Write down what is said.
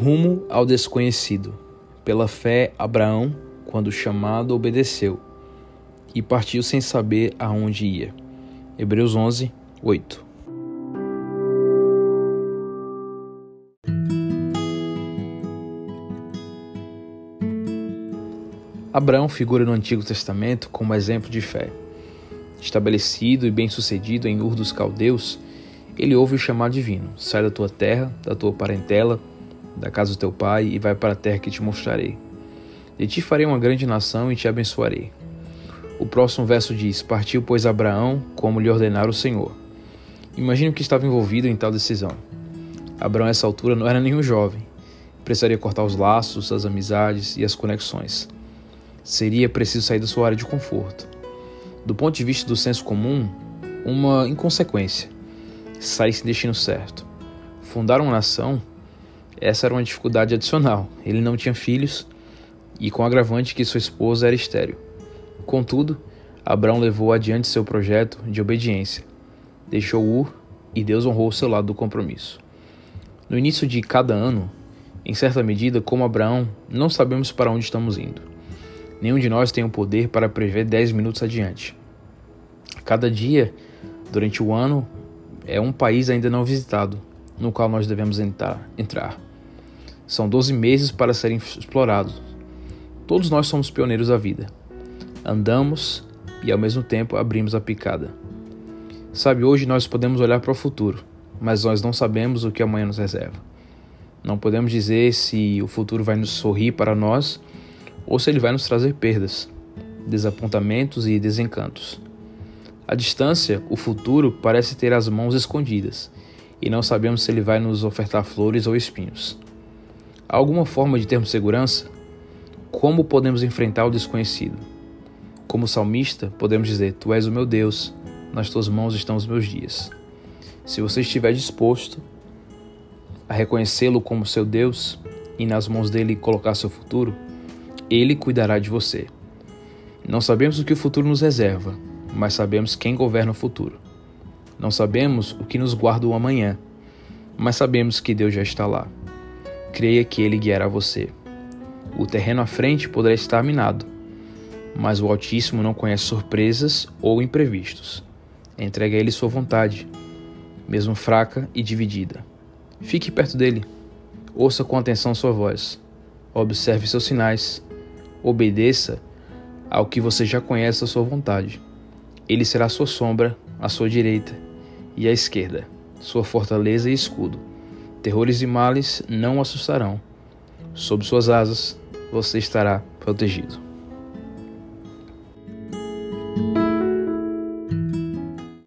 Rumo ao desconhecido. Pela fé, Abraão, quando chamado, obedeceu e partiu sem saber aonde ia. Hebreus 11, 8. Abraão figura no Antigo Testamento como exemplo de fé. Estabelecido e bem-sucedido em Ur dos Caldeus, ele ouve o chamado divino: sai da tua terra, da tua parentela, da casa do teu pai e vai para a terra que te mostrarei. De ti farei uma grande nação e te abençoarei. O próximo verso diz: Partiu, pois, Abraão, como lhe ordenara o Senhor. Imagino que estava envolvido em tal decisão. Abraão, a essa altura, não era nenhum jovem. Precisaria cortar os laços, as amizades e as conexões. Seria preciso sair da sua área de conforto. Do ponto de vista do senso comum, uma inconsequência. Sair sem destino certo. Fundar uma nação essa era uma dificuldade adicional. Ele não tinha filhos e com o agravante que sua esposa era estéril. Contudo, Abraão levou adiante seu projeto de obediência. Deixou Ur e Deus honrou o seu lado do compromisso. No início de cada ano, em certa medida, como Abraão, não sabemos para onde estamos indo. Nenhum de nós tem o poder para prever 10 minutos adiante. Cada dia, durante o ano, é um país ainda não visitado, no qual nós devemos entrar. entrar. São 12 meses para serem explorados. Todos nós somos pioneiros da vida. Andamos e ao mesmo tempo abrimos a picada. Sabe, hoje nós podemos olhar para o futuro, mas nós não sabemos o que amanhã nos reserva. Não podemos dizer se o futuro vai nos sorrir para nós ou se ele vai nos trazer perdas, desapontamentos e desencantos. À distância, o futuro parece ter as mãos escondidas e não sabemos se ele vai nos ofertar flores ou espinhos. Há alguma forma de termos segurança? Como podemos enfrentar o desconhecido? Como salmista, podemos dizer: Tu és o meu Deus, nas tuas mãos estão os meus dias. Se você estiver disposto a reconhecê-lo como seu Deus e nas mãos dele colocar seu futuro, ele cuidará de você. Não sabemos o que o futuro nos reserva, mas sabemos quem governa o futuro. Não sabemos o que nos guarda o amanhã, mas sabemos que Deus já está lá creia que ele guiará você. O terreno à frente poderá estar minado, mas o Altíssimo não conhece surpresas ou imprevistos. Entregue a ele sua vontade, mesmo fraca e dividida. Fique perto dele. Ouça com atenção sua voz. Observe seus sinais. Obedeça ao que você já conhece da sua vontade. Ele será sua sombra, à sua direita e à esquerda, sua fortaleza e escudo. Terrores e males não o assustarão. Sob suas asas você estará protegido.